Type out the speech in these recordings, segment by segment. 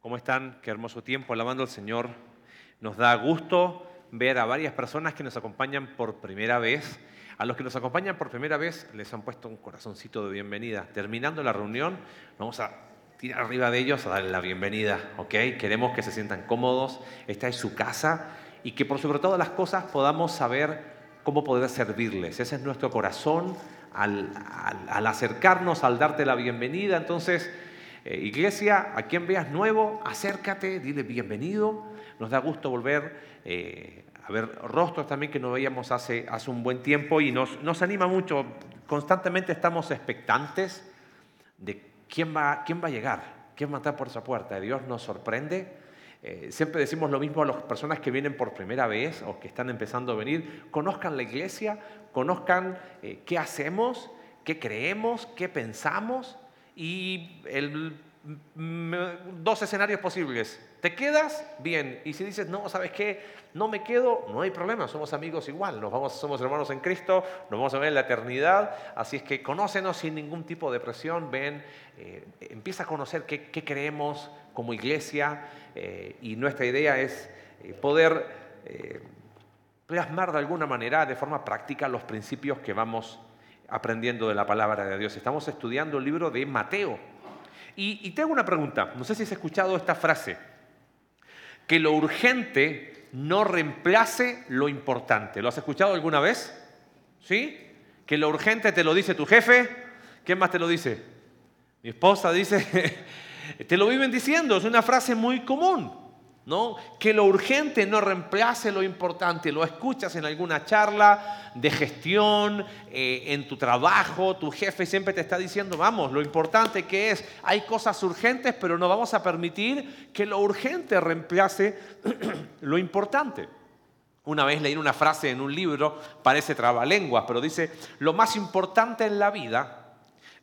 ¿Cómo están? Qué hermoso tiempo alabando al Señor. Nos da gusto ver a varias personas que nos acompañan por primera vez. A los que nos acompañan por primera vez les han puesto un corazoncito de bienvenida. Terminando la reunión, vamos a tirar arriba de ellos a darle la bienvenida, ¿ok? Queremos que se sientan cómodos, esta es su casa y que por sobre todas las cosas podamos saber cómo poder servirles. Ese es nuestro corazón al acercarnos, al darte la bienvenida. Entonces, eh, iglesia, a quien veas nuevo, acércate, dile bienvenido. Nos da gusto volver eh, a ver rostros también que no veíamos hace, hace un buen tiempo y nos, nos anima mucho. Constantemente estamos expectantes de quién va, quién va a llegar, quién va a estar por esa puerta. Dios nos sorprende. Eh, siempre decimos lo mismo a las personas que vienen por primera vez o que están empezando a venir. Conozcan la iglesia, conozcan qué hacemos, qué creemos, qué pensamos y dos escenarios posibles. ¿Te quedas? Bien. Y si dices, no, ¿sabes qué? No me quedo, no hay problema, somos amigos igual, nos vamos, somos hermanos en Cristo, nos vamos a ver en la eternidad, así es que conócenos sin ningún tipo de presión, ven, eh, empieza a conocer qué, creemos como iglesia eh, y nuestra idea es eh, poder plasmar de alguna manera, de forma práctica, los principios que vamos aprendiendo de la palabra de Dios. Estamos estudiando el libro de Mateo. Y, tengo una pregunta, no sé si has escuchado esta frase, que lo urgente no reemplace lo importante. ¿Lo has escuchado alguna vez? ¿Sí? Que lo urgente te lo dice tu jefe. ¿Quién más te lo dice? Mi esposa dice, te lo viven diciendo, es una frase muy común. ¿No? Que lo urgente no reemplace lo importante. Lo escuchas en alguna charla de gestión, eh, en tu trabajo, tu jefe siempre te está diciendo, vamos, lo importante que es, hay cosas urgentes, pero no vamos a permitir que lo urgente reemplace lo importante. Una vez leí una frase en un libro, parece trabalenguas, pero dice, lo más importante en la vida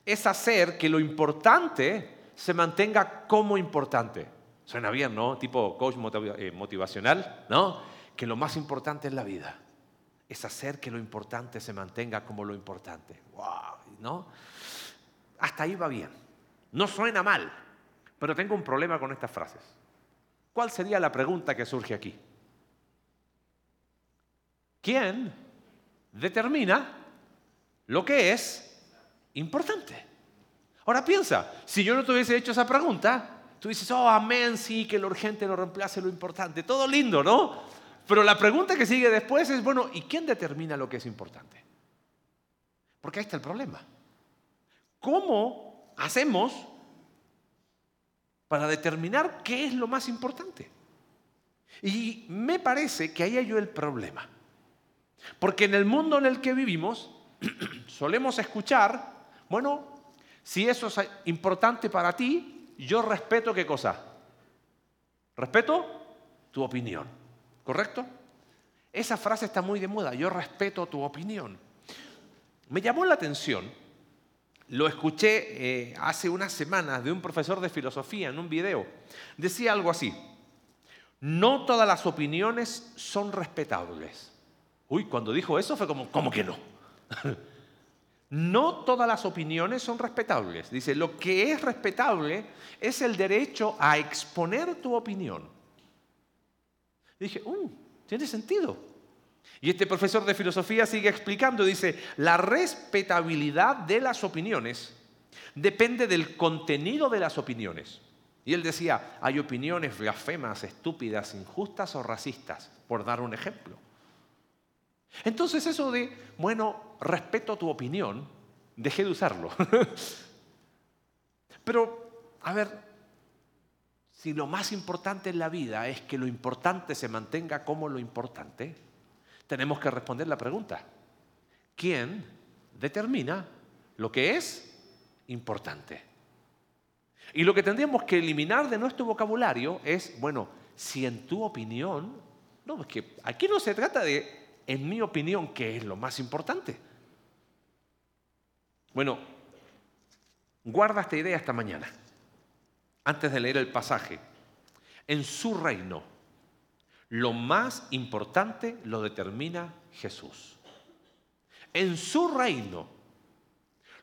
es hacer que lo importante se mantenga como importante. Suena bien, ¿no? Tipo coach eh, motivacional, ¿no? Que lo más importante en la vida es hacer que lo importante se mantenga como lo importante. ¡Wow! ¿No? Hasta ahí va bien. No suena mal, pero tengo un problema con estas frases. ¿Cuál sería la pregunta que surge aquí? ¿Quién determina lo que es importante? Ahora piensa, si yo no te hubiese hecho esa pregunta, Tú dices, oh, amén, sí, que lo urgente no reemplace lo importante. Todo lindo, ¿no? Pero la pregunta que sigue después es, bueno, ¿y quién determina lo que es importante? Porque ahí está el problema. ¿Cómo hacemos para determinar qué es lo más importante? Y me parece que ahí hay el problema. Porque en el mundo en el que vivimos solemos escuchar, bueno, si eso es importante para ti, yo respeto qué cosa? Respeto tu opinión, ¿correcto? Esa frase está muy de moda, yo respeto tu opinión. Me llamó la atención, lo escuché eh, hace unas semanas de un profesor de filosofía en un video. Decía algo así, no todas las opiniones son respetables. Uy, cuando dijo eso fue como, ¿cómo que no? No todas las opiniones son respetables. Dice, lo que es respetable es el derecho a exponer tu opinión. dije, uh, tiene sentido. Y este profesor de filosofía sigue explicando, dice, la respetabilidad de las opiniones depende del contenido de las opiniones. Y él decía, hay opiniones blasfemas, estúpidas, injustas o racistas, por dar un ejemplo. Entonces eso de, bueno, respeto tu opinión, dejé de usarlo. Pero, a ver, si lo más importante en la vida es que lo importante se mantenga como lo importante, tenemos que responder la pregunta. ¿Quién determina lo que es importante? Y lo que tendríamos que eliminar de nuestro vocabulario es, bueno, si en tu opinión, no, es que aquí no se trata de en mi opinión, ¿qué es lo más importante? Bueno, guarda esta idea esta mañana, antes de leer el pasaje. En su reino, lo más importante lo determina Jesús. En su reino,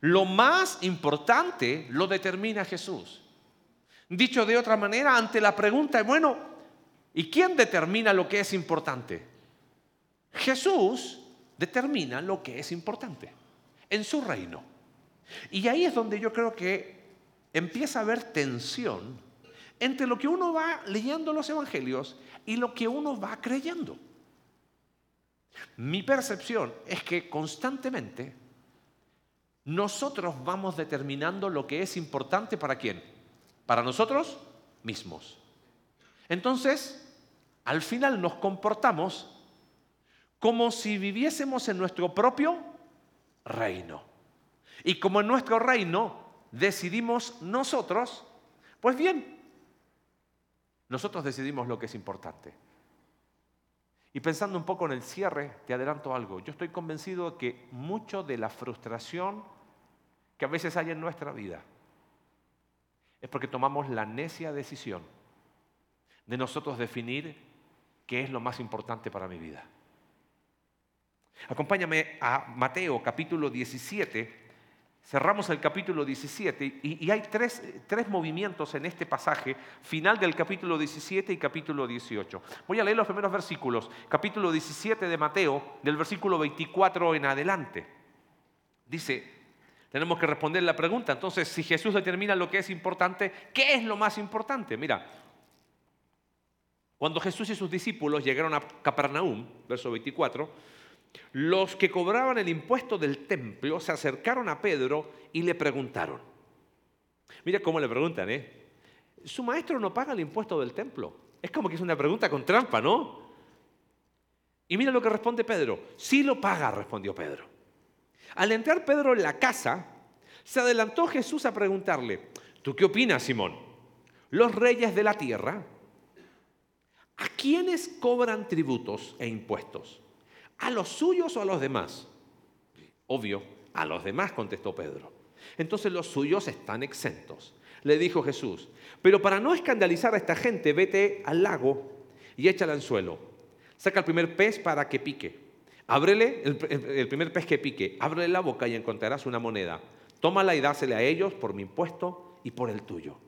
lo más importante lo determina Jesús. Dicho de otra manera, ante la pregunta, bueno, ¿y quién determina lo que es importante? Jesús determina lo que es importante en su reino. Y ahí es donde yo creo que empieza a haber tensión entre lo que uno va leyendo los evangelios y lo que uno va creyendo. Mi percepción es que constantemente nosotros vamos determinando lo que es importante para quién. Para nosotros mismos. Entonces, al final nos comportamos como si viviésemos en nuestro propio reino. Y como en nuestro reino decidimos nosotros, pues bien, nosotros decidimos lo que es importante. Y pensando un poco en el cierre, te adelanto algo. Yo estoy convencido de que mucho de la frustración que a veces hay en nuestra vida es porque tomamos la necia decisión de nosotros definir qué es lo más importante para mi vida. Acompáñame a Mateo capítulo 17, Cerramos el capítulo 17 y, hay tres, tres, movimientos en este pasaje, final del capítulo 17 y capítulo 18. Voy a leer los primeros versículos. Capítulo 17 de Mateo, del versículo 24 en adelante. Dice, tenemos que responder la pregunta, entonces, si Jesús determina lo que es importante, ¿qué es lo más importante? Mira, cuando Jesús y sus discípulos llegaron a Capernaum, verso 24, los que cobraban el impuesto del templo se acercaron a Pedro y le preguntaron. Mira cómo le preguntan, ¿eh? Su maestro no paga el impuesto del templo. Es como que es una pregunta con trampa, ¿no? Y mira lo que responde Pedro. Sí lo paga, respondió Pedro. Al entrar Pedro en la casa, se adelantó Jesús a preguntarle, ¿tú qué opinas, Simón? Los reyes de la tierra, ¿a quiénes cobran tributos e impuestos? ¿A los suyos o a los demás? Obvio, a los demás, contestó Pedro. Entonces los suyos están exentos. Le dijo Jesús, pero para no escandalizar a esta gente, vete al lago y échale al suelo. Saca el primer pez para que pique. Ábrele el, primer pez que pique, ábrele la boca y encontrarás una moneda. Tómala y dásele a ellos por mi impuesto y por el tuyo.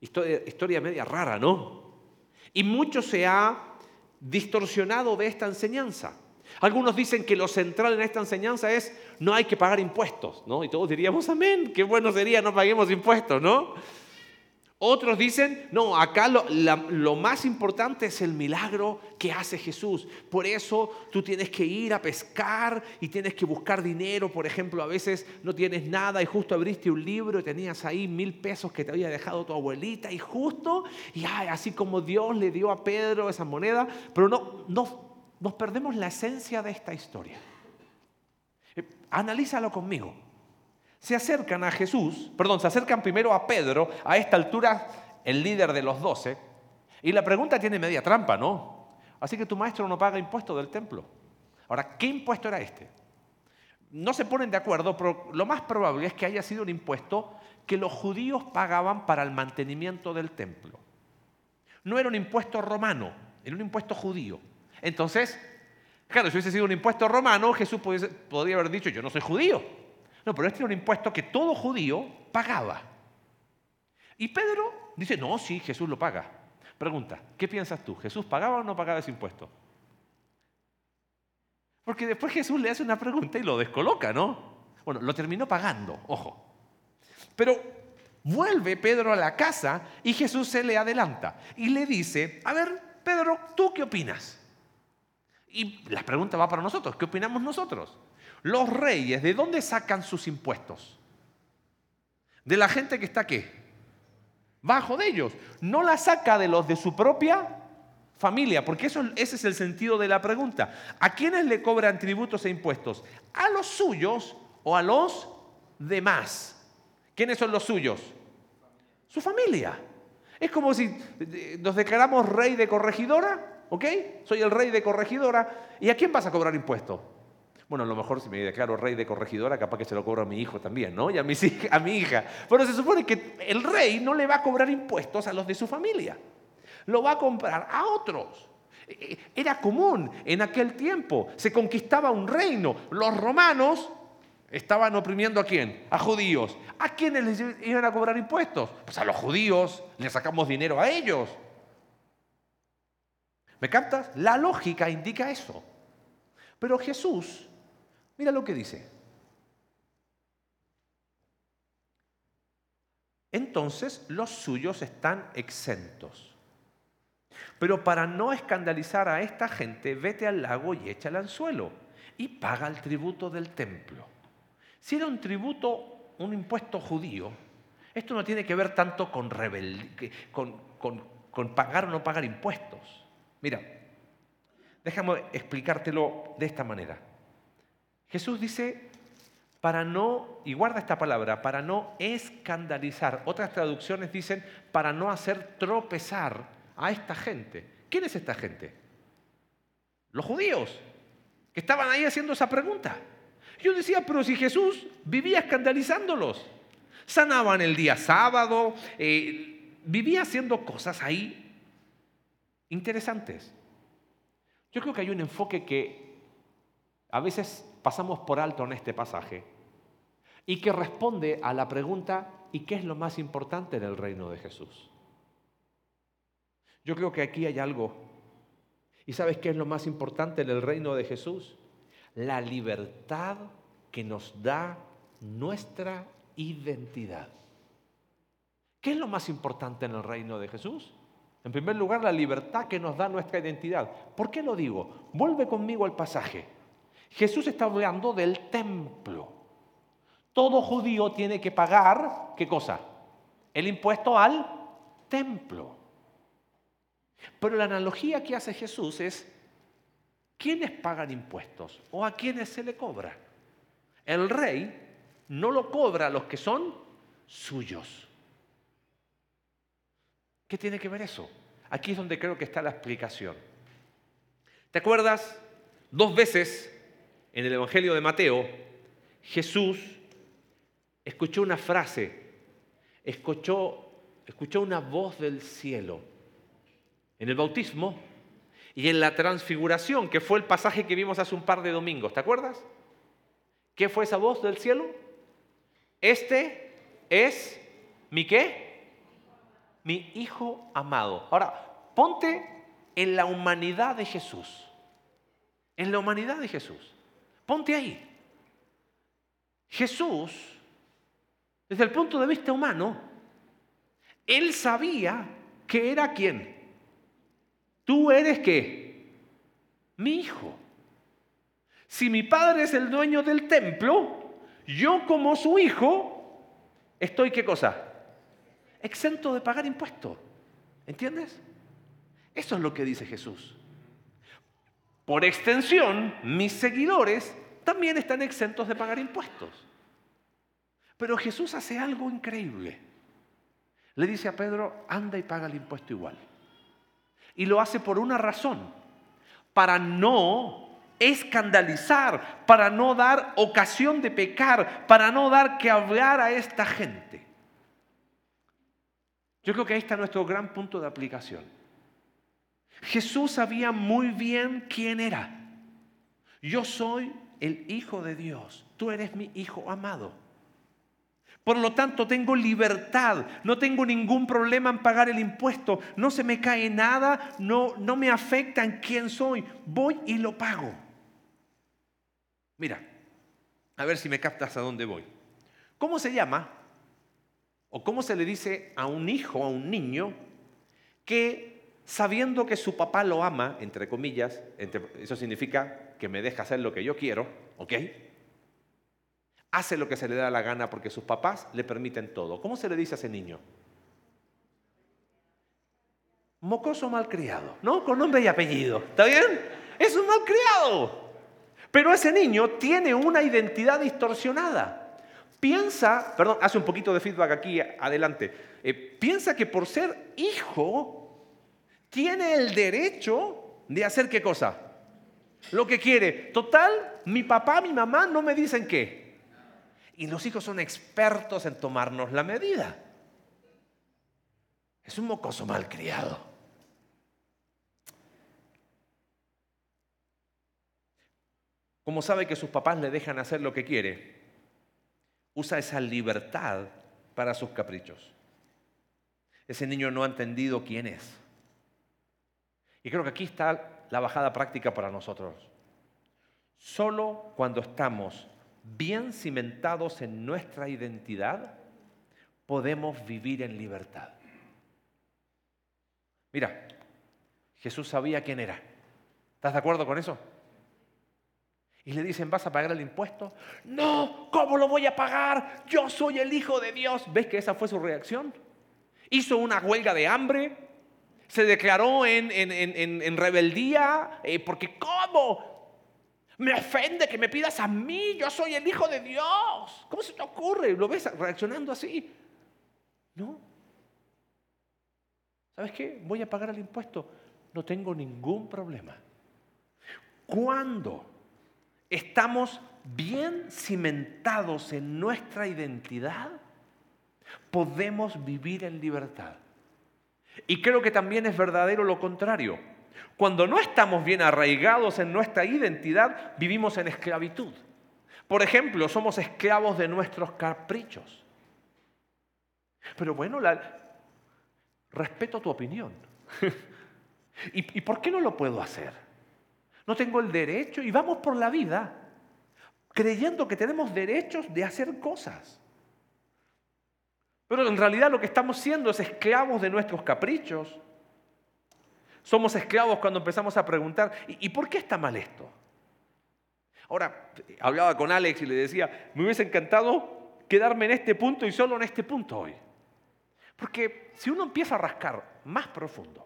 Historia, historia media rara, ¿no? Y mucho se ha distorsionado de esta enseñanza. Algunos dicen que lo central en esta enseñanza es no hay que pagar impuestos, ¿no? Y todos diríamos, amén, qué bueno sería no paguemos impuestos, ¿no? Otros dicen, no, acá lo, más importante es el milagro que hace Jesús. Por eso tú tienes que ir a pescar y tienes que buscar dinero. Por ejemplo, a veces no tienes nada y justo abriste un libro y tenías ahí mil pesos que te había dejado tu abuelita y justo, y así como Dios le dio a Pedro esa moneda, pero no, no, nos perdemos la esencia de esta historia. Eh, analízalo conmigo se acercan a Jesús, perdón, se acercan primero a Pedro, a esta altura el líder de los doce, y la pregunta tiene media trampa, ¿no? Así que tu maestro no paga impuesto del templo. Ahora, ¿qué impuesto era este? No se ponen de acuerdo, pero lo más probable es que haya sido un impuesto que los judíos pagaban para el mantenimiento del templo. No era un impuesto romano, era un impuesto judío. Entonces, claro, si hubiese sido un impuesto romano, Jesús podría haber dicho, yo no soy judío, no, pero este era un impuesto que todo judío pagaba. Y Pedro dice, no, sí, Jesús lo paga. Pregunta, ¿qué piensas tú? ¿Jesús pagaba o no pagaba ese impuesto? Porque después Jesús le hace una pregunta y lo descoloca, ¿no? Bueno, lo terminó pagando, ojo. Pero vuelve Pedro a la casa y Jesús se le adelanta y le dice, a ver, Pedro, ¿tú qué opinas? Y la pregunta va para nosotros, ¿qué opinamos nosotros? Los reyes, ¿de dónde sacan sus impuestos? De la gente que está qué? Bajo de ellos. No la saca de los de su propia familia, porque eso, ese es el sentido de la pregunta. ¿A quiénes le cobran tributos e impuestos? ¿A los suyos o a los demás? ¿Quiénes son los suyos? Su familia. Es como si eh, nos declaramos rey de corregidora, ¿ok? Soy el rey de corregidora. ¿Y a quién vas a cobrar impuestos? Bueno, a lo mejor si me declaro rey de corregidora, capaz que se lo cobro a mi hijo también, ¿no? Y a, a mi hija. Pero se supone que el rey no le va a cobrar impuestos a los de su familia. Lo va a comprar a otros. E, e, era común en aquel tiempo. Se conquistaba un reino. Los romanos Estaban oprimiendo a quién? A judíos. ¿A quiénes les iban a cobrar impuestos? Pues a los judíos, le sacamos dinero a ellos. ¿Me captas? La lógica indica eso. Pero Jesús, mira lo que dice. Entonces los suyos están exentos. Pero para no escandalizar a esta gente, vete al lago y echa el anzuelo y paga el tributo del templo. Si era un tributo, un impuesto judío, esto no tiene que ver tanto con, con pagar o no pagar impuestos. Mira, déjame explicártelo de esta manera. Jesús dice, para no, y guarda esta palabra, para no escandalizar. Otras traducciones dicen, para no hacer tropezar a esta gente. ¿Quién es esta gente? Los judíos, que estaban ahí haciendo esa pregunta. Yo decía, pero si Jesús vivía escandalizándolos, sanaban el día sábado, eh, vivía haciendo cosas ahí interesantes. Yo creo que hay un enfoque que a veces pasamos por alto en este pasaje y que responde a la pregunta ¿y qué es lo más importante en el reino de Jesús? Yo creo que aquí hay algo. ¿Y sabes qué es lo más importante en el reino de Jesús? La libertad que nos da nuestra identidad. ¿Qué es lo más importante en el reino de Jesús? En primer lugar, la libertad que nos da nuestra identidad. ¿Por qué lo digo? Vuelve conmigo al pasaje. Jesús está hablando del templo. Todo judío tiene que pagar, ¿qué cosa? El impuesto al templo. Pero la analogía que hace Jesús es, ¿quiénes pagan impuestos o a quiénes se le cobra? El rey no lo cobra a los que son suyos. ¿Qué tiene que ver eso? Aquí es donde creo que está la explicación. ¿Te acuerdas? Dos veces en el Evangelio de Mateo, Jesús escuchó una frase, escuchó, escuchó una voz del cielo. En el bautismo y en la transfiguración, que fue el pasaje que vimos hace un par de domingos, ¿te acuerdas? ¿Qué fue esa voz del cielo? Este es mi qué? Mi hijo amado. Ahora, ponte en la humanidad de Jesús. En la humanidad de Jesús. Ponte ahí. Jesús, desde el punto de vista humano, él sabía que era quién. Tú eres qué? Mi hijo. Si mi padre es el dueño del templo, yo como su hijo, estoy qué cosa? Exento de pagar impuestos. ¿Entiendes? Eso es lo que dice Jesús. Por extensión, mis seguidores también están exentos de pagar impuestos. Pero Jesús hace algo increíble. Le dice a Pedro, anda y paga el impuesto igual. Y lo hace por una razón, para no escandalizar, para no dar ocasión de pecar, para no dar que hablar a esta gente. Yo creo que ahí está nuestro gran punto de aplicación. Jesús sabía muy bien quién era. Yo soy el Hijo de Dios. Tú eres mi Hijo amado. Por lo tanto, tengo libertad, no tengo ningún problema en pagar el impuesto, no se me cae nada, no, no me afecta en quién soy, voy y lo pago. Mira, a ver si me captas a dónde voy. ¿Cómo se llama? ¿O cómo se le dice a un hijo, a un niño, que sabiendo que su papá lo ama, entre comillas, eso significa que me deja hacer lo que yo quiero, ¿ok? Hace lo que se le da la gana porque sus papás le permiten todo. ¿Cómo se le dice a ese niño? Mocoso malcriado, ¿no? Con nombre y apellido, ¿está bien? Es un malcriado. Pero ese niño tiene una identidad distorsionada. Piensa, perdón, hace un poquito de feedback aquí adelante. Eh, piensa que por ser hijo tiene el derecho de hacer qué cosa? Lo que quiere. Total, mi papá, mi mamá no me dicen qué. Y los hijos son expertos en tomarnos la medida. Es un mocoso malcriado. Como sabe que sus papás le dejan hacer lo que quiere, usa esa libertad para sus caprichos. Ese niño no ha entendido quién es. Y creo que aquí está la bajada práctica para nosotros. Solo cuando estamos bien cimentados en nuestra identidad, podemos vivir en libertad. Mira, Jesús sabía quién era. ¿Estás de acuerdo con eso? Y le dicen, ¿vas a pagar el impuesto? No, ¿cómo lo voy a pagar? Yo soy el Hijo de Dios. ¿Ves que esa fue su reacción? Hizo una huelga de hambre, se declaró en, rebeldía, eh, porque ¿cómo? Me ofende que me pidas a mí, yo soy el Hijo de Dios. ¿Cómo se te ocurre? ¿Lo ves reaccionando así? No. ¿Sabes qué? Voy a pagar el impuesto. No tengo ningún problema. Cuando estamos bien cimentados en nuestra identidad, podemos vivir en libertad. Y creo que también es verdadero lo contrario. Cuando no estamos bien arraigados en nuestra identidad, vivimos en esclavitud. Por ejemplo, somos esclavos de nuestros caprichos. Pero bueno, respeto tu opinión. ¿Y, ¿Y por qué no lo puedo hacer? No tengo el derecho y vamos por la vida creyendo que tenemos derechos de hacer cosas. Pero en realidad lo que estamos siendo es esclavos de nuestros caprichos, somos esclavos cuando empezamos a preguntar, ¿y, por qué está mal esto? Ahora, hablaba con Alex y le decía, me hubiese encantado quedarme en este punto y solo en este punto hoy. Porque si uno empieza a rascar más profundo,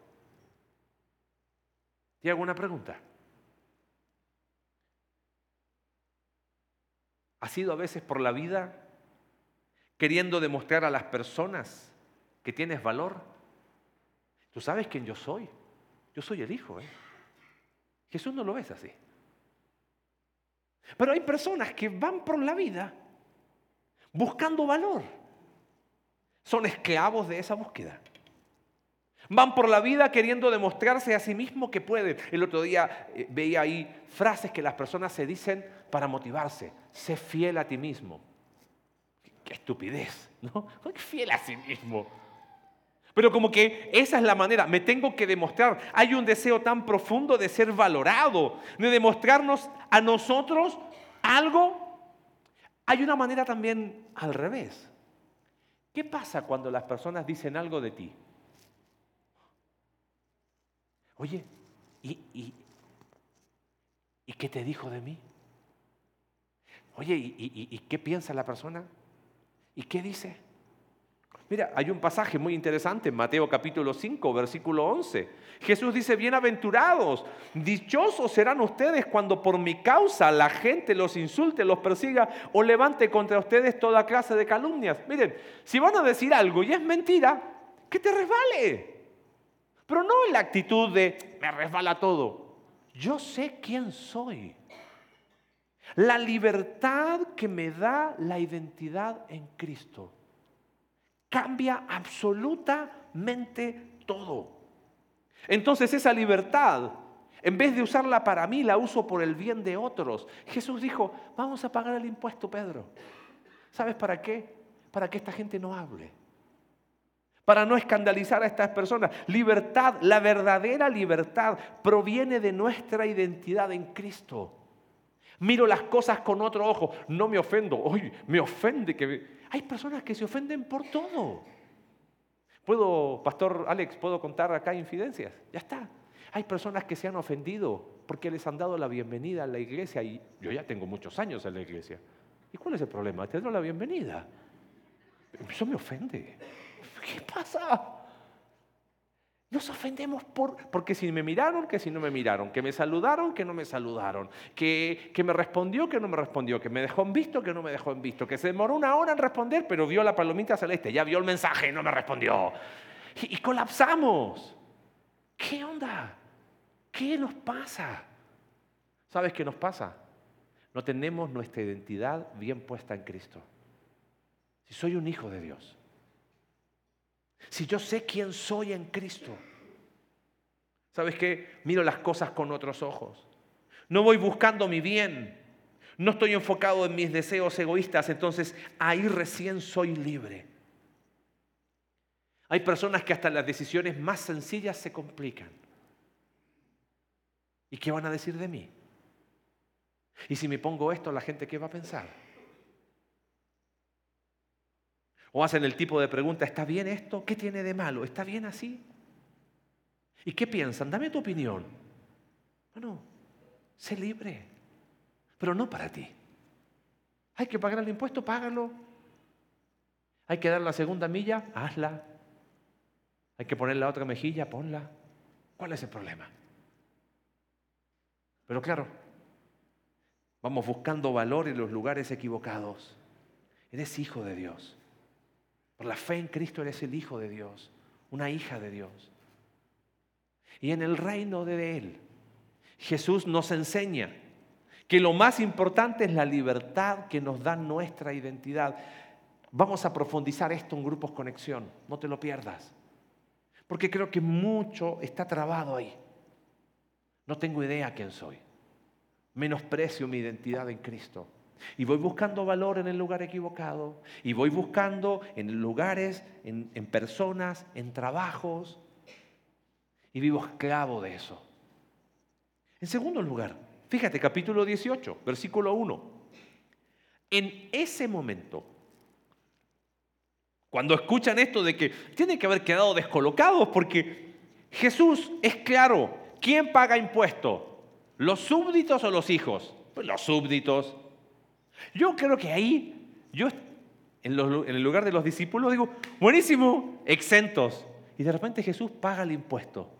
¿te hago una pregunta? ¿Has ido a veces por la vida queriendo demostrar a las personas que tienes valor? ¿Tú sabes quién yo soy? Yo soy el Hijo. ¿eh? Jesús no lo ves así. Pero hay personas que van por la vida buscando valor. Son esclavos de esa búsqueda. Van por la vida queriendo demostrarse a sí mismos que pueden. El otro día eh, veía ahí frases que las personas se dicen para motivarse. Sé fiel a ti mismo. Qué estupidez, ¿no? Qué fiel a sí mismo. Pero como que esa es la manera, me tengo que demostrar. Hay un deseo tan profundo de ser valorado, de demostrarnos a nosotros algo. Hay una manera también al revés. ¿Qué pasa cuando las personas dicen algo de ti? Oye, ¿y, qué te dijo de mí? Oye, ¿y, ¿y qué piensa la persona? ¿Y qué dice? Mira, hay un pasaje muy interesante en Mateo capítulo 5, versículo 11. Jesús dice, bienaventurados, dichosos serán ustedes cuando por mi causa la gente los insulte, los persiga o levante contra ustedes toda clase de calumnias. Miren, si van a decir algo y es mentira, que te resbale. Pero no en la actitud de, me resbala todo. Yo sé quién soy. La libertad que me da la identidad en Cristo cambia absolutamente todo. Entonces esa libertad, en vez de usarla para mí, la uso por el bien de otros. Jesús dijo, vamos a pagar el impuesto, Pedro. ¿Sabes para qué? Para que esta gente no hable. Para no escandalizar a estas personas. Libertad, la verdadera libertad proviene de nuestra identidad en Cristo. Miro las cosas con otro ojo. No me ofendo. Hoy me ofende que... Hay personas que se ofenden por todo. Puedo, Pastor Alex, puedo contar acá infidencias. Ya está. Hay personas que se han ofendido porque les han dado la bienvenida a la iglesia y yo ya tengo muchos años en la iglesia. ¿Y cuál es el problema? Te doy la bienvenida. Eso me ofende. ¿Qué pasa? Nos ofendemos por, porque si me miraron, que si no me miraron, que me saludaron, que no me saludaron, que, que me respondió, que no me respondió, que me dejó en visto, que no me dejó en visto, que se demoró una hora en responder, pero vio la palomita celeste, ya vio el mensaje y no me respondió. Y, y colapsamos. ¿Qué onda? ¿Qué nos pasa? ¿Sabes qué nos pasa? No tenemos nuestra identidad bien puesta en Cristo. Si soy un hijo de Dios, si yo sé quién soy en Cristo, ¿sabes qué? Miro las cosas con otros ojos. No voy buscando mi bien. No estoy enfocado en mis deseos egoístas, entonces ahí recién soy libre. Hay personas que hasta las decisiones más sencillas se complican. ¿Y qué van a decir de mí? ¿Y si me pongo esto, la gente qué va a pensar? O hacen el tipo de pregunta, ¿está bien esto? ¿Qué tiene de malo? ¿Está bien así? ¿Y qué piensan? Dame tu opinión. Bueno, sé libre, pero no para ti. Hay que pagar el impuesto, págalo. Hay que dar la segunda milla, hazla. Hay que poner la otra mejilla, ponla. ¿Cuál es el problema? Pero claro, vamos buscando valor en los lugares equivocados. Eres hijo de Dios. La fe en Cristo eres el hijo de Dios, una hija de Dios. Y en el reino de Él, Jesús nos enseña que lo más importante es la libertad que nos da nuestra identidad. Vamos a profundizar esto en grupos conexión, no te lo pierdas. Porque creo que mucho está trabado ahí. No tengo idea quién soy. Menosprecio mi identidad en Cristo. Y voy buscando valor en el lugar equivocado. Y voy buscando en lugares, en, personas, en trabajos. Y vivo esclavo de eso. En segundo lugar, fíjate, capítulo 18, versículo 1. En ese momento, cuando escuchan esto de que tienen que haber quedado descolocados porque Jesús es claro, ¿quién paga impuesto? ¿Los súbditos o los hijos? Pues los súbditos. Yo creo que ahí, yo en, el lugar de los discípulos digo, buenísimo, exentos. Y de repente Jesús paga el impuesto.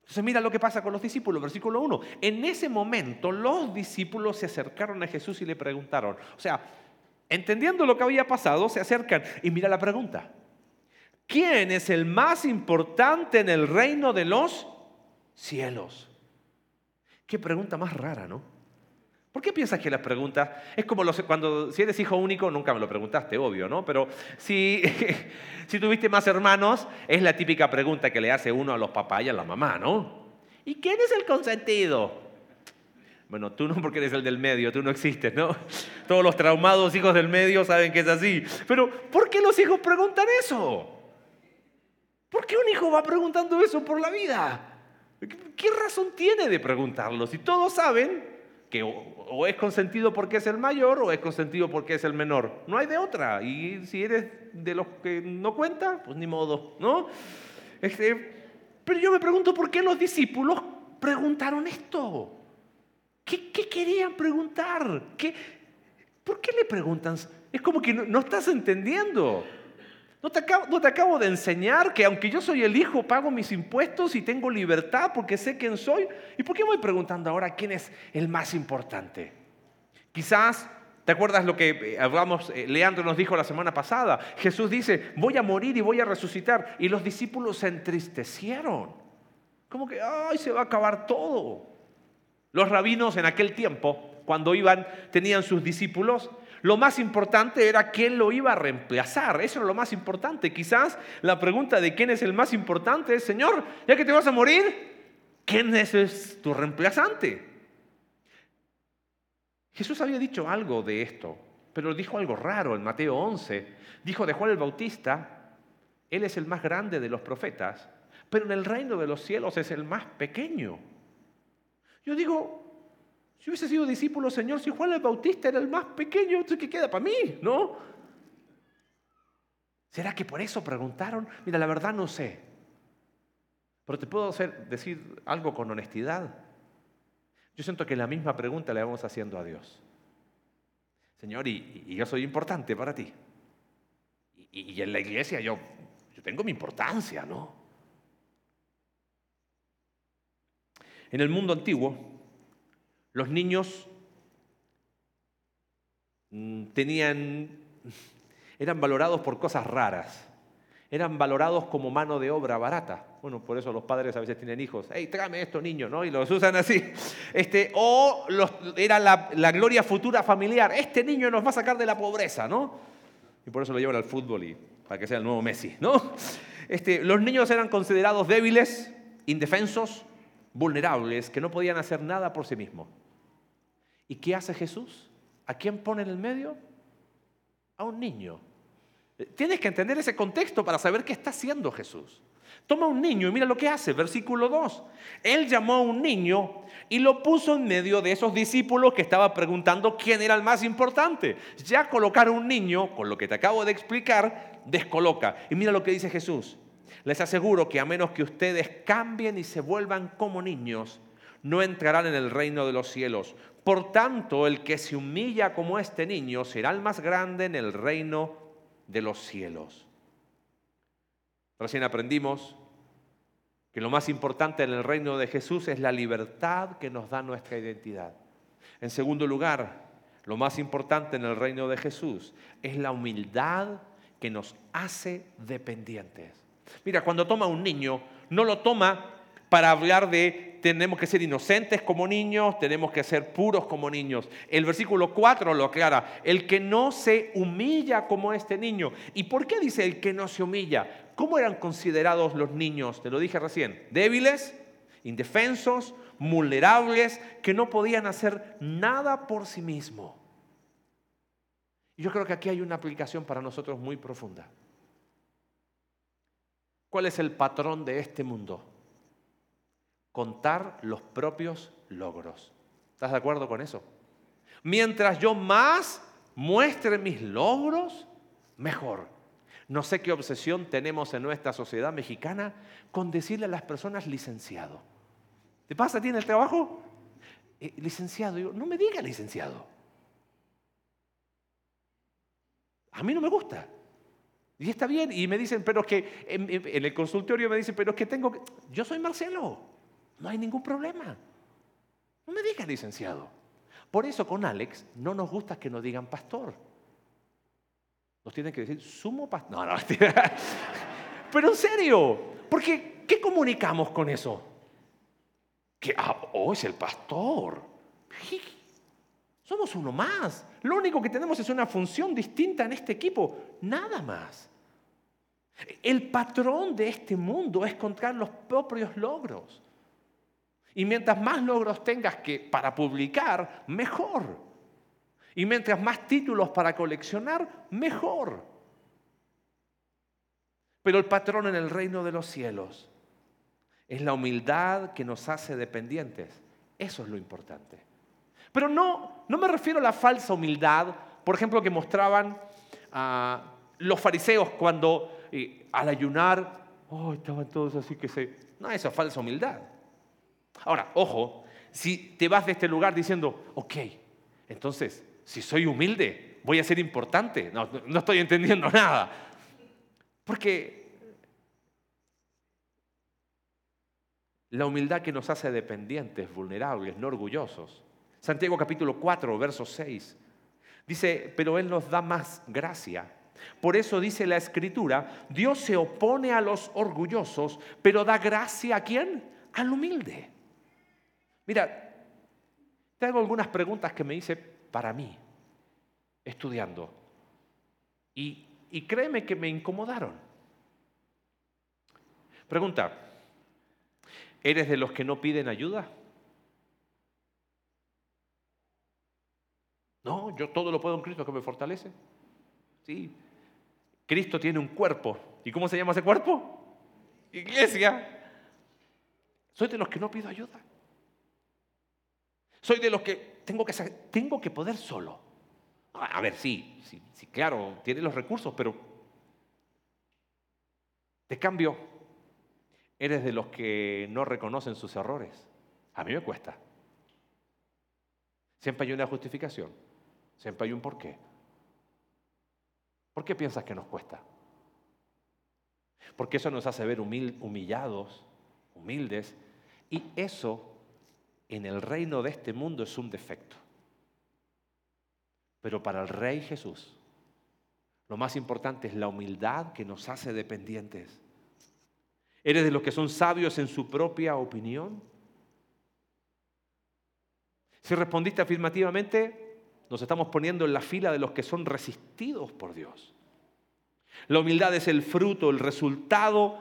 Entonces mira lo que pasa con los discípulos, versículo 1. En ese momento los discípulos se acercaron a Jesús y le preguntaron, o sea, entendiendo lo que había pasado, se acercan y mira la pregunta. ¿Quién es el más importante en el reino de los cielos? Qué pregunta más rara, ¿no? ¿Por qué piensas que las preguntas es como cuando si eres hijo único, nunca me lo preguntaste, obvio, ¿no? Pero si, si tuviste más hermanos, es la típica pregunta que le hace uno a los papás y a la mamá, ¿no? ¿Y quién es el consentido? Bueno, tú no porque eres el del medio, tú no existes, ¿no? Todos los traumados hijos del medio saben que es así. Pero ¿por qué los hijos preguntan eso? ¿Por qué un hijo va preguntando eso por la vida? ¿Qué razón tiene de preguntarlo? Si todos saben que o, es consentido porque es el mayor o es consentido porque es el menor. No hay de otra. Y si eres de los que no cuenta, pues ni modo, ¿no? Este, pero yo me pregunto por qué los discípulos preguntaron esto. ¿Qué, querían preguntar? ¿Qué, ¿Por qué le preguntan? Es como que no estás entendiendo. ¿No te, acabo, de enseñar que aunque yo soy el hijo, pago mis impuestos y tengo libertad porque sé quién soy? ¿Y por qué voy preguntando ahora quién es el más importante? Quizás, ¿te acuerdas lo que eh, eh, Leandro nos dijo la semana pasada? Jesús dice, voy a morir y voy a resucitar. Y los discípulos se entristecieron. Como que, ay, se va a acabar todo. Los rabinos en aquel tiempo, cuando iban, tenían sus discípulos, lo más importante era quién lo iba a reemplazar. Eso era lo más importante. Quizás la pregunta de quién es el más importante es, Señor, ya que te vas a morir, ¿quién es tu reemplazante? Jesús había dicho algo de esto, pero dijo algo raro en Mateo 11. Dijo de Juan el Bautista, él es el más grande de los profetas, pero en el reino de los cielos es el más pequeño. Yo digo, si hubiese sido discípulo, Señor, si Juan el Bautista era el más pequeño, ¿qué queda para mí? ¿No? ¿Será que por eso preguntaron? Mira, la verdad no sé. Pero te puedo decir algo con honestidad. Yo siento que la misma pregunta le vamos haciendo a Dios. Señor, y, yo soy importante para ti. Y, y en la iglesia yo, yo tengo mi importancia, ¿no? En el mundo antiguo, los niños mm, tenían, eran valorados por cosas raras, eran valorados como mano de obra barata. Bueno, por eso los padres a veces tienen hijos. ¡Hey, tráeme esto, niño! ¿no? Y los usan así. Este, o era la, gloria futura familiar. Este niño nos va a sacar de la pobreza, ¿no? Y por eso lo llevan al fútbol y para que sea el nuevo Messi, ¿no? Este, los niños eran considerados débiles, indefensos, vulnerables, que no podían hacer nada por sí mismos. ¿Y qué hace Jesús? ¿A quién pone en el medio? A un niño. Tienes que entender ese contexto para saber qué está haciendo Jesús. Toma un niño y mira lo que hace, versículo 2. Él llamó a un niño y lo puso en medio de esos discípulos que estaba preguntando quién era el más importante. Ya colocar un niño, con lo que te acabo de explicar, descoloca. Y mira lo que dice Jesús. Les aseguro que a menos que ustedes cambien y se vuelvan como niños, no entrarán en el reino de los cielos. Por tanto, el que se humilla como este niño será el más grande en el reino de los cielos. Recién aprendimos que lo más importante en el reino de Jesús es la libertad que nos da nuestra identidad. En segundo lugar, lo más importante en el reino de Jesús es la humildad que nos hace dependientes. Mira, cuando toma un niño, no lo toma para hablar de tenemos que ser inocentes como niños, tenemos que ser puros como niños. El versículo 4 lo aclara, el que no se humilla como este niño. ¿Y por qué dice el que no se humilla? ¿Cómo eran considerados los niños? Te lo dije recién, débiles, indefensos, vulnerables, que no podían hacer nada por sí mismos. Yo creo que aquí hay una aplicación para nosotros muy profunda. ¿Cuál es el patrón de este mundo? Contar los propios logros. ¿Estás de acuerdo con eso? Mientras yo más muestre mis logros, mejor. No sé qué obsesión tenemos en nuestra sociedad mexicana con decirle a las personas licenciado. ¿Te pasa a el trabajo? Eh, licenciado, digo, no me diga licenciado. A mí no me gusta. Y está bien, y me dicen, pero es que en, en el consultorio me dicen, pero es que tengo que... Yo soy Marcelo. No hay ningún problema. No me digas licenciado. Por eso con Alex no nos gusta que nos digan pastor. Nos tienen que decir sumo pastor. No, no, pero en serio, porque ¿qué comunicamos con eso? Que ah, oh, es el pastor. Somos uno más. Lo único que tenemos es una función distinta en este equipo, nada más. El patrón de este mundo es contar los propios logros. Y mientras más logros tengas que para publicar, mejor. Y mientras más títulos para coleccionar, mejor. Pero el patrón en el reino de los cielos es la humildad que nos hace dependientes. Eso es lo importante. Pero no, no me refiero a la falsa humildad, por ejemplo, que mostraban a los fariseos cuando eh, al ayunar, oh, estaban todos así que se... No, esa falsa humildad. Ahora, ojo, si te vas de este lugar diciendo, ok, entonces, si soy humilde, voy a ser importante. No, no estoy entendiendo nada. Porque la humildad que nos hace dependientes, vulnerables, no orgullosos. Santiago capítulo 4, verso 6. Dice, pero Él nos da más gracia. Por eso dice la escritura, Dios se opone a los orgullosos, pero da gracia a quién? Al humilde. Mira, tengo algunas preguntas que me hice para mí, estudiando. Y, y créeme que me incomodaron. Pregunta, ¿eres de los que no piden ayuda? No, yo todo lo puedo en Cristo que me fortalece. Sí. Cristo tiene un cuerpo. ¿Y cómo se llama ese cuerpo? Iglesia. Soy de los que no pido ayuda. Soy de los que tengo que, tengo que poder solo. A ver, sí, sí, sí, claro, tiene los recursos, pero de cambio, eres de los que no reconocen sus errores. A mí me cuesta. Siempre hay una justificación, siempre hay un porqué. ¿Por qué piensas que nos cuesta? Porque eso nos hace ver humillados, humildes, y eso en el reino de este mundo es un defecto. Pero para el Rey Jesús, lo más importante es la humildad que nos hace dependientes. ¿Eres de los que son sabios en su propia opinión? Si respondiste afirmativamente, nos estamos poniendo en la fila de los que son resistidos por Dios. La humildad es el fruto, el resultado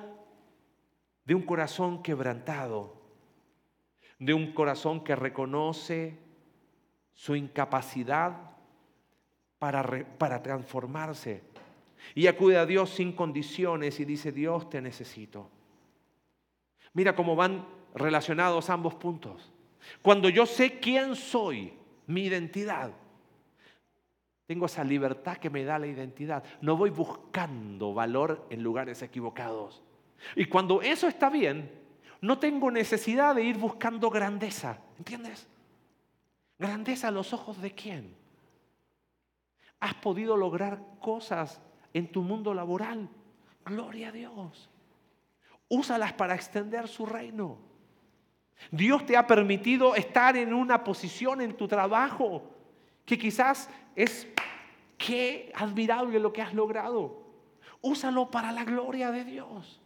de un corazón quebrantado de un corazón que reconoce su incapacidad para, para transformarse. Y acude a Dios sin condiciones y dice, Dios te necesito. Mira cómo van relacionados ambos puntos. Cuando yo sé quién soy, mi identidad, tengo esa libertad que me da la identidad. No voy buscando valor en lugares equivocados. Y cuando eso está bien, no tengo necesidad de ir buscando grandeza. ¿Entiendes? Grandeza a los ojos de quién. Has podido lograr cosas en tu mundo laboral. Gloria a Dios. Úsalas para extender su reino. Dios te ha permitido estar en una posición en tu trabajo que quizás es qué admirable lo que has logrado. Úsalo para la gloria de Dios.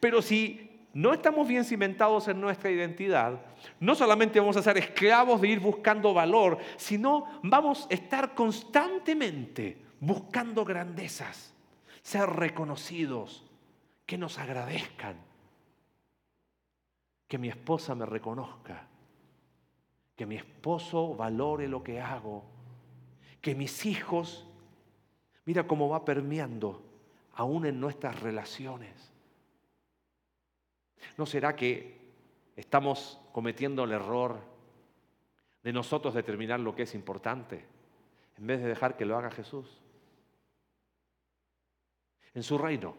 Pero si no estamos bien cimentados en nuestra identidad, no solamente vamos a ser esclavos de ir buscando valor, sino vamos a estar constantemente buscando grandezas, ser reconocidos, que nos agradezcan, que mi esposa me reconozca, que mi esposo valore lo que hago, que mis hijos, mira cómo va permeando aún en nuestras relaciones. ¿No será que estamos cometiendo el error de nosotros determinar lo que es importante en vez de dejar que lo haga Jesús? En su reino,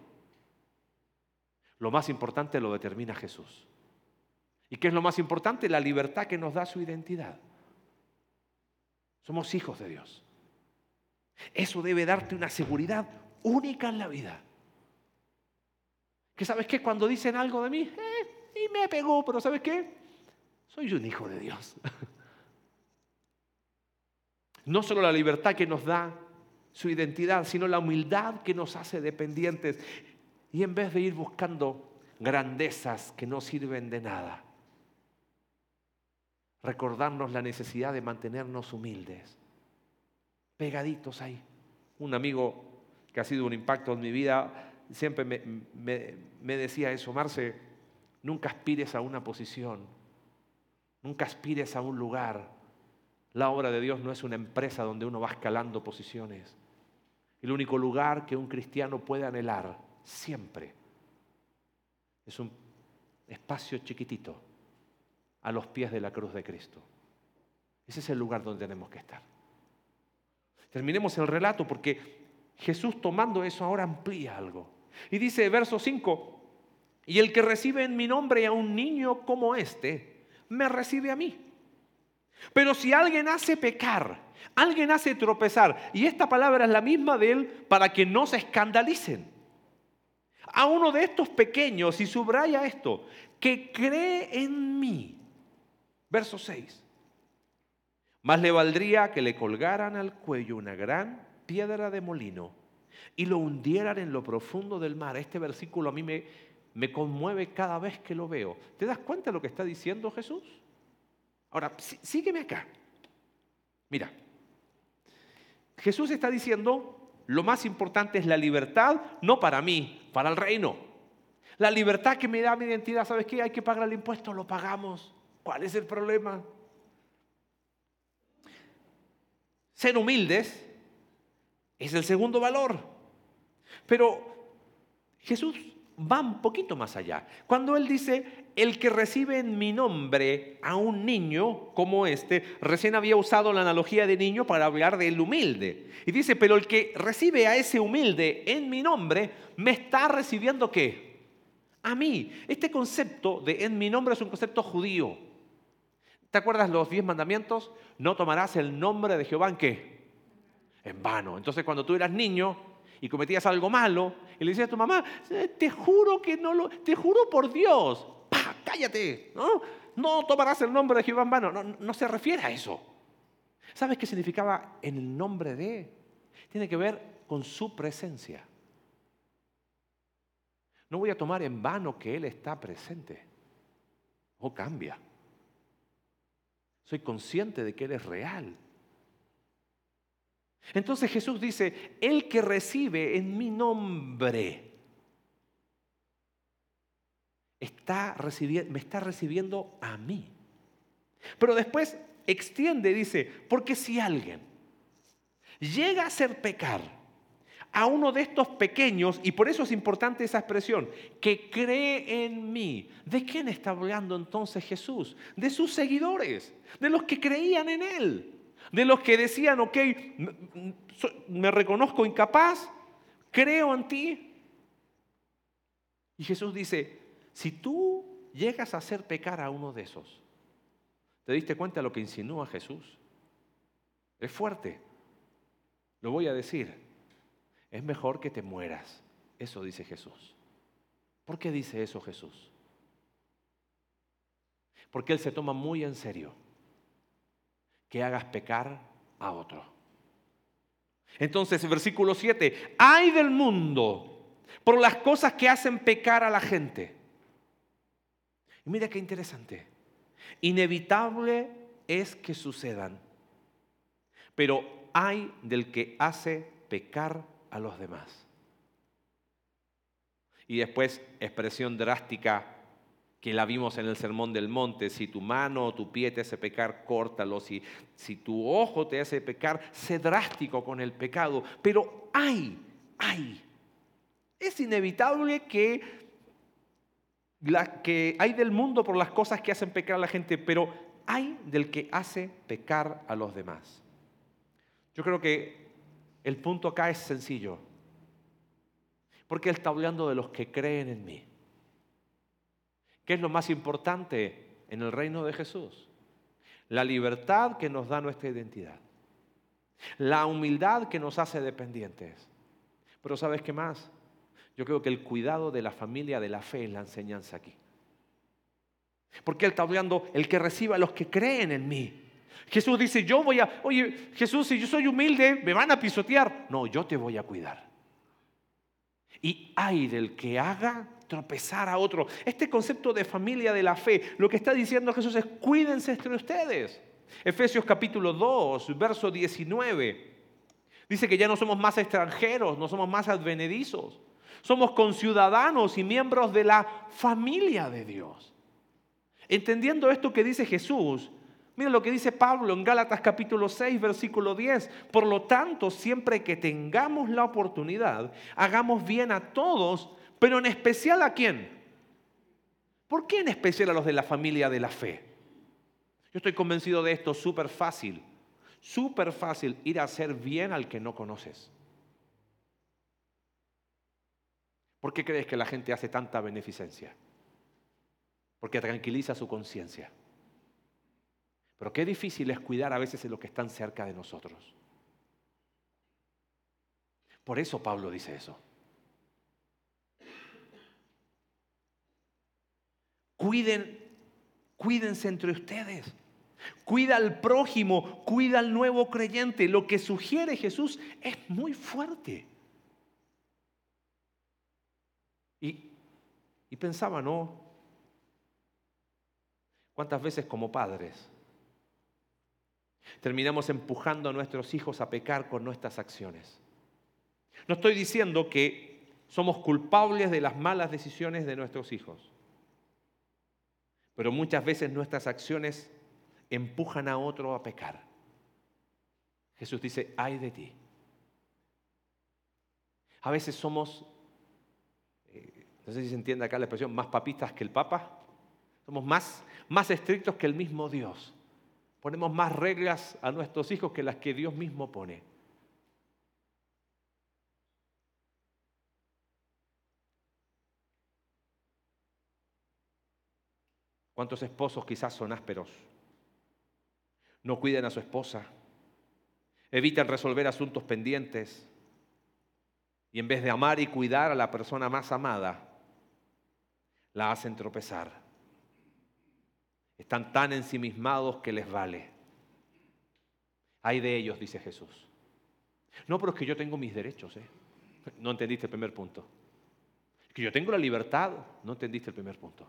lo más importante lo determina Jesús. ¿Y qué es lo más importante? La libertad que nos da su identidad. Somos hijos de Dios. Eso debe darte una seguridad única en la vida. Que sabes qué, cuando dicen algo de mí, eh, y me pegó, pero ¿sabes qué? Soy un hijo de Dios. No solo la libertad que nos da su identidad, sino la humildad que nos hace dependientes. Y en vez de ir buscando grandezas que no sirven de nada, recordarnos la necesidad de mantenernos humildes, pegaditos ahí. Un amigo que ha sido un impacto en mi vida siempre me, decía eso, Marce, nunca aspires a una posición, nunca aspires a un lugar. La obra de Dios no es una empresa donde uno va escalando posiciones. El único lugar que un cristiano puede anhelar siempre es un espacio chiquitito a los pies de la cruz de Cristo. Ese es el lugar donde tenemos que estar. Terminemos el relato porque Jesús tomando eso ahora amplía algo. Y dice, verso 5, y el que recibe en mi nombre a un niño como este, me recibe a mí. Pero si alguien hace pecar, alguien hace tropezar, y esta palabra es la misma de él para que no se escandalicen. A uno de estos pequeños, y subraya esto, que cree en mí. Verso 6. Más le valdría que le colgaran al cuello una gran piedra de molino y lo hundieran en lo profundo del mar. Este versículo a mí me, me conmueve cada vez que lo veo. ¿Te das cuenta de lo que está diciendo Jesús? Ahora, sígueme acá. Mira, Jesús está diciendo, lo más importante es la libertad, no para mí, para el reino. La libertad que me da mi identidad, ¿sabes qué? Hay que pagar el impuesto, lo pagamos. ¿Cuál es el problema? Ser humildes es el segundo valor. Pero Jesús va un poquito más allá. Cuando Él dice, el que recibe en mi nombre a un niño como este, recién había usado la analogía de niño para hablar del humilde. Y dice, pero el que recibe a ese humilde en mi nombre, me está recibiendo qué? A mí. Este concepto de en mi nombre es un concepto judío. ¿Te acuerdas los diez mandamientos? No tomarás el nombre de Jehová en qué? En vano. Entonces cuando tú eras niño, y cometías algo malo y le decías a tu mamá, eh, te juro que no lo, te juro por Dios, ¡Pah, cállate, ¿no? No tomarás el nombre de Jehová en vano, no, no se refiere a eso. ¿Sabes qué significaba en el nombre de? Tiene que ver con su presencia. No voy a tomar en vano que Él está presente. O cambia. Soy consciente de que Él es real. Entonces Jesús dice, el que recibe en mi nombre está me está recibiendo a mí. Pero después extiende, dice, porque si alguien llega a hacer pecar a uno de estos pequeños, y por eso es importante esa expresión, que cree en mí. ¿De quién está hablando entonces Jesús? De sus seguidores, de los que creían en Él, de los que decían, ok, me reconozco incapaz, creo en ti. Y Jesús dice, si tú llegas a hacer pecar a uno de esos, ¿te diste cuenta de lo que insinúa Jesús? Es fuerte. Lo voy a decir. Es mejor que te mueras. Eso dice Jesús. ¿Por qué dice eso Jesús? Porque Él se toma muy en serio que hagas pecar a otro. Entonces, versículo 7, hay del mundo por las cosas que hacen pecar a la gente. Y mira qué interesante. Inevitable es que sucedan, pero hay del que hace pecar a los demás. Y después, expresión drástica que la vimos en el Sermón del Monte, si tu mano o tu pie te hace pecar, córtalo, si, si tu ojo te hace pecar, sé drástico con el pecado, pero hay, hay. Es inevitable que, la, que hay del mundo por las cosas que hacen pecar a la gente, pero hay del que hace pecar a los demás. Yo creo que el punto acá es sencillo, porque él está hablando de los que creen en mí. ¿Qué es lo más importante en el reino de Jesús? La libertad que nos da nuestra identidad. La humildad que nos hace dependientes. Pero ¿sabes qué más? Yo creo que el cuidado de la familia de la fe es la enseñanza aquí. Porque Él está hablando, el que reciba a los que creen en mí. Jesús dice, yo voy a, oye, Jesús, si yo soy humilde, me van a pisotear. No, yo te voy a cuidar. Y hay del que haga tropezar a otro. Este concepto de familia de la fe, lo que está diciendo Jesús es cuídense entre ustedes. Efesios capítulo 2, verso 19. Dice que ya no somos más extranjeros, no somos más advenedizos. Somos conciudadanos y miembros de la familia de Dios. Entendiendo esto que dice Jesús, Mira lo que dice Pablo en Gálatas capítulo 6, versículo 10. Por lo tanto, siempre que tengamos la oportunidad, hagamos bien a todos, pero en especial a quién? ¿Por qué en especial a los de la familia de la fe? Yo estoy convencido de esto, súper fácil, súper fácil ir a hacer bien al que no conoces. ¿Por qué crees que la gente hace tanta beneficencia? Porque tranquiliza su conciencia. Pero qué difícil es cuidar a veces de los que están cerca de nosotros. Por eso Pablo dice eso. Cuiden, cuídense entre ustedes. Cuida al prójimo, cuida al nuevo creyente. Lo que sugiere Jesús es muy fuerte. Y, y pensaba, ¿no? ¿Cuántas veces como padres terminamos empujando a nuestros hijos a pecar con nuestras acciones. No estoy diciendo que somos culpables de las malas decisiones de nuestros hijos, pero muchas veces nuestras acciones empujan a otro a pecar. Jesús dice, ay de ti. A veces somos, eh, no sé si se entiende acá la expresión, más papistas que el Papa. Somos más, más estrictos que el mismo Dios. Ponemos más reglas a nuestros hijos que las que Dios mismo pone. ¿Cuántos esposos quizás son ásperos? No cuidan a su esposa, evitan resolver asuntos pendientes y en vez de amar y cuidar a la persona más amada, la hacen tropezar. Están tan ensimismados que les vale. Hay de ellos, dice Jesús. No, pero es que yo tengo mis derechos. ¿eh? No entendiste el primer punto. Es que yo tengo la libertad. No entendiste el primer punto.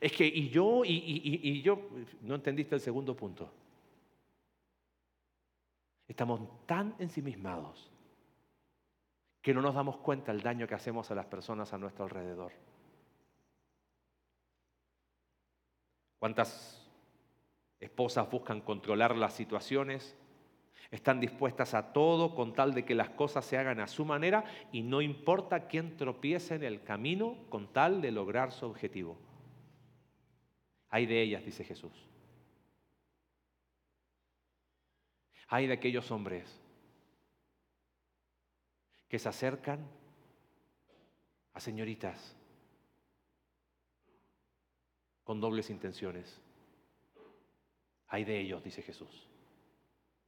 Es que y yo, y, yo, no entendiste el segundo punto. Estamos tan ensimismados que no nos damos cuenta del daño que hacemos a las personas a nuestro alrededor. ¿Cuántas esposas buscan controlar las situaciones, están dispuestas a todo con tal de que las cosas se hagan a su manera y no importa quién tropiece en el camino con tal de lograr su objetivo. Hay de ellas, dice Jesús. Hay de aquellos hombres que se acercan a señoritas con dobles intenciones. Hay de ellos, dice Jesús.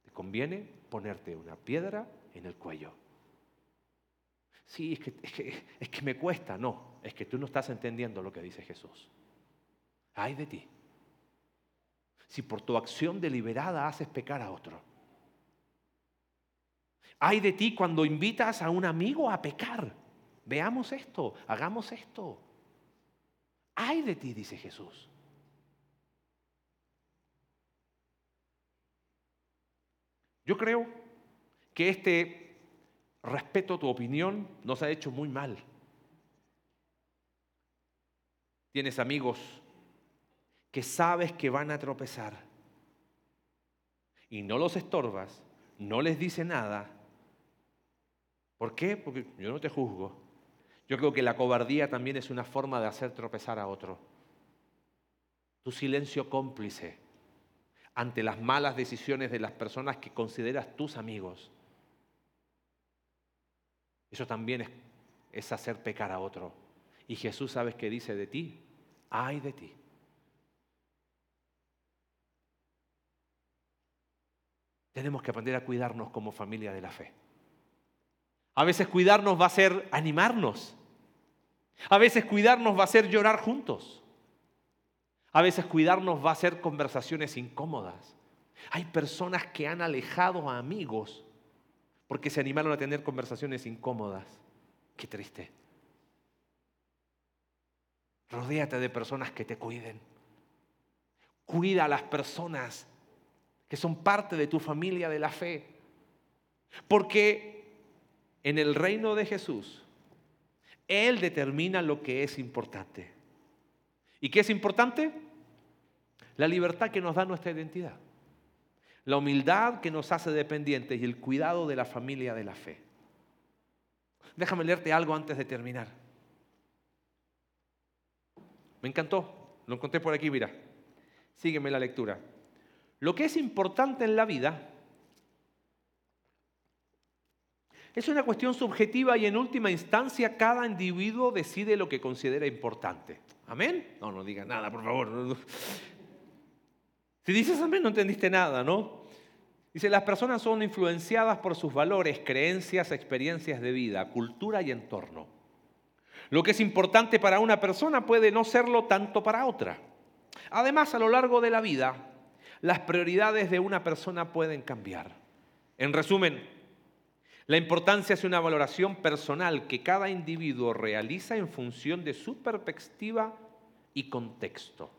Te conviene ponerte una piedra en el cuello. Sí, es que, es que, me cuesta. No, es que tú no estás entendiendo lo que dice Jesús. Hay de ti. Si por tu acción deliberada haces pecar a otro. Hay de ti cuando invitas a un amigo a pecar. Veamos esto, hagamos esto. Hay de ti, dice Jesús. Yo creo que este respeto a tu opinión nos ha hecho muy mal. Tienes amigos que sabes que van a tropezar y no los estorbas, no les dice nada. ¿Por qué? Porque yo no te juzgo. Yo creo que la cobardía también es una forma de hacer tropezar a otro. Tu silencio cómplice ante las malas decisiones de las personas que consideras tus amigos. Eso también es, hacer pecar a otro. Y Jesús, ¿sabes qué dice de ti? Ay de ti. Tenemos que aprender a cuidarnos como familia de la fe. A veces cuidarnos va a ser animarnos. A veces cuidarnos va a ser llorar juntos. A veces cuidarnos va a ser conversaciones incómodas. Hay personas que han alejado a amigos porque se animaron a tener conversaciones incómodas. Qué triste. Rodéate de personas que te cuiden. Cuida a las personas que son parte de tu familia de la fe. Porque en el reino de Jesús, Él determina lo que es importante. ¿Y qué es importante? La libertad que nos da nuestra identidad. La humildad que nos hace dependientes y el cuidado de la familia de la fe. Déjame leerte algo antes de terminar. Me encantó. Lo encontré por aquí, mira. Sígueme la lectura. Lo que es importante en la vida es una cuestión subjetiva y en última instancia cada individuo decide lo que considera importante. ¿Amén? No, no diga nada, por favor. Si dices amén, no entendiste nada, ¿no? Dice, las personas son influenciadas por sus valores, creencias, experiencias de vida, cultura y entorno. Lo que es importante para una persona puede no serlo tanto para otra. Además, a lo largo de la vida, las prioridades de una persona pueden cambiar. En resumen, la importancia es una valoración personal que cada individuo realiza en función de su perspectiva y contexto.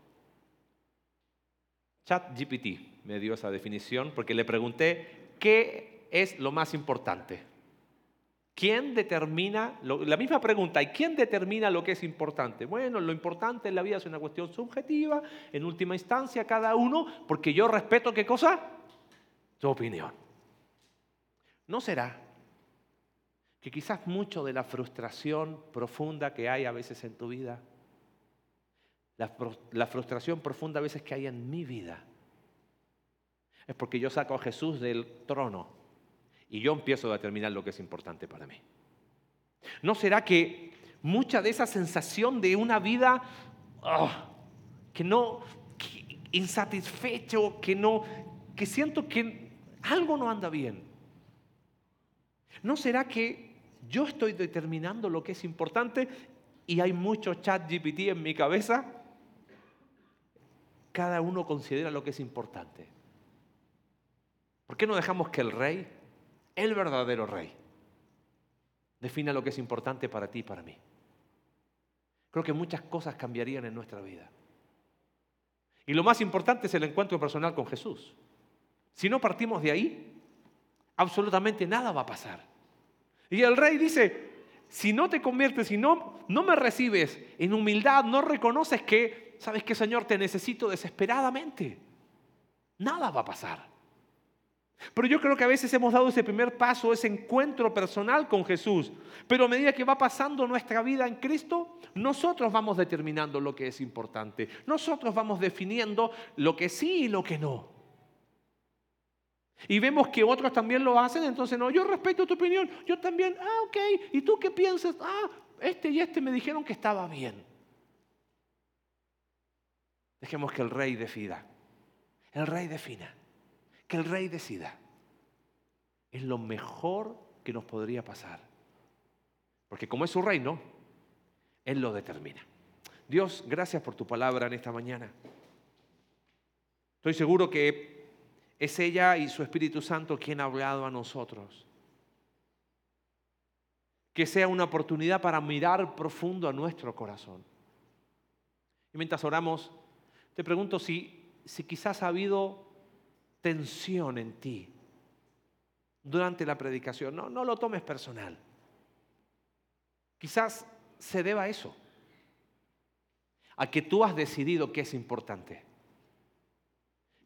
ChatGPT me dio esa definición porque le pregunté qué es lo más importante. ¿Quién determina, la misma pregunta, ¿y quién determina lo que es importante? Bueno, lo importante en la vida es una cuestión subjetiva, en última instancia cada uno, porque yo respeto qué cosa? Su opinión. ¿No será que quizás mucho de la frustración profunda que hay a veces en tu vida, la, frustración profunda a veces que hay en mi vida, es porque yo saco a Jesús del trono y yo empiezo a determinar lo que es importante para mí. ¿No será que mucha de esa sensación de una vida ah, que no, insatisfecho, que no, que siento que algo no anda bien? ¿No será que yo estoy determinando lo que es importante y hay mucho chat GPT en mi cabeza. Cada uno considera lo que es importante. ¿Por qué no dejamos que el rey, el verdadero rey, defina lo que es importante para ti y para mí? Creo que muchas cosas cambiarían en nuestra vida. Y lo más importante es el encuentro personal con Jesús. Si no partimos de ahí, absolutamente nada va a pasar. Y el rey dice, si no te conviertes, si no, no me recibes en humildad, no reconoces que, ¿sabes qué, Señor? Te necesito desesperadamente. nada va a pasar. Pero yo creo que a veces hemos dado ese primer paso, ese encuentro personal con Jesús. Pero a medida que va pasando nuestra vida en Cristo, nosotros vamos determinando lo que es importante. Nosotros vamos definiendo lo que sí y lo que no. Y vemos que otros también lo hacen, entonces no, yo respeto tu opinión, yo también, ah, ok, ¿y tú qué piensas? Ah, este y este me dijeron que estaba bien. Dejemos que el rey decida, el rey defina, que el rey decida. Es lo mejor que nos podría pasar. Porque como es su reino, Él lo determina. Dios, gracias por tu palabra en esta mañana. Estoy seguro que es ella y su Espíritu Santo quien ha hablado a nosotros. Que sea una oportunidad para mirar profundo a nuestro corazón. Y mientras oramos, te pregunto si, si quizás ha habido tensión en ti durante la predicación. No, no lo tomes personal. Quizás se deba a eso, a que tú has decidido que es importante.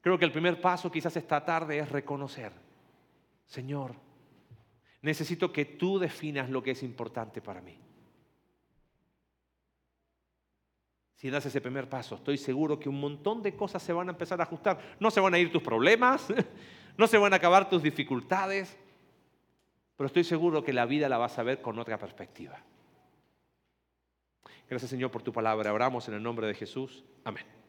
Creo que el primer paso quizás esta tarde es reconocer, Señor, necesito que tú definas lo que es importante para mí. Si das ese primer paso, estoy seguro que un montón de cosas se van a empezar a ajustar. No se van a ir tus problemas, no se van a acabar tus dificultades, pero estoy seguro que la vida la vas a ver con otra perspectiva. Gracias Señor por tu palabra. Oramos en el nombre de Jesús. Amén.